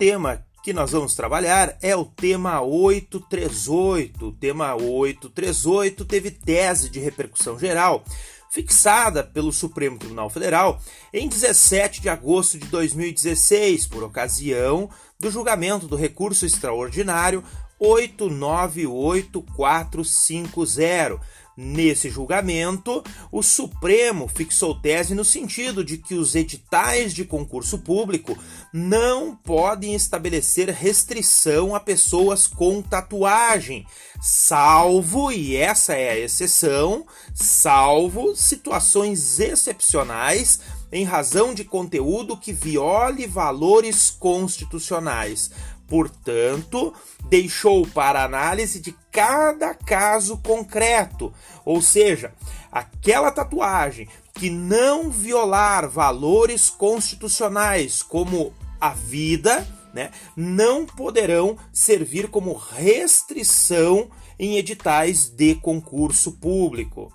tema que nós vamos trabalhar é o tema 838. O tema 838 teve tese de repercussão geral fixada pelo Supremo Tribunal Federal em 17 de agosto de 2016, por ocasião do julgamento do recurso extraordinário 898450 Nesse julgamento, o Supremo fixou tese no sentido de que os editais de concurso público não podem estabelecer restrição a pessoas com tatuagem, salvo, e essa é a exceção, salvo situações excepcionais em razão de conteúdo que viole valores constitucionais. Portanto, deixou para análise de cada caso concreto, ou seja, aquela tatuagem que não violar valores constitucionais como a vida, né, não poderão servir como restrição em editais de concurso público.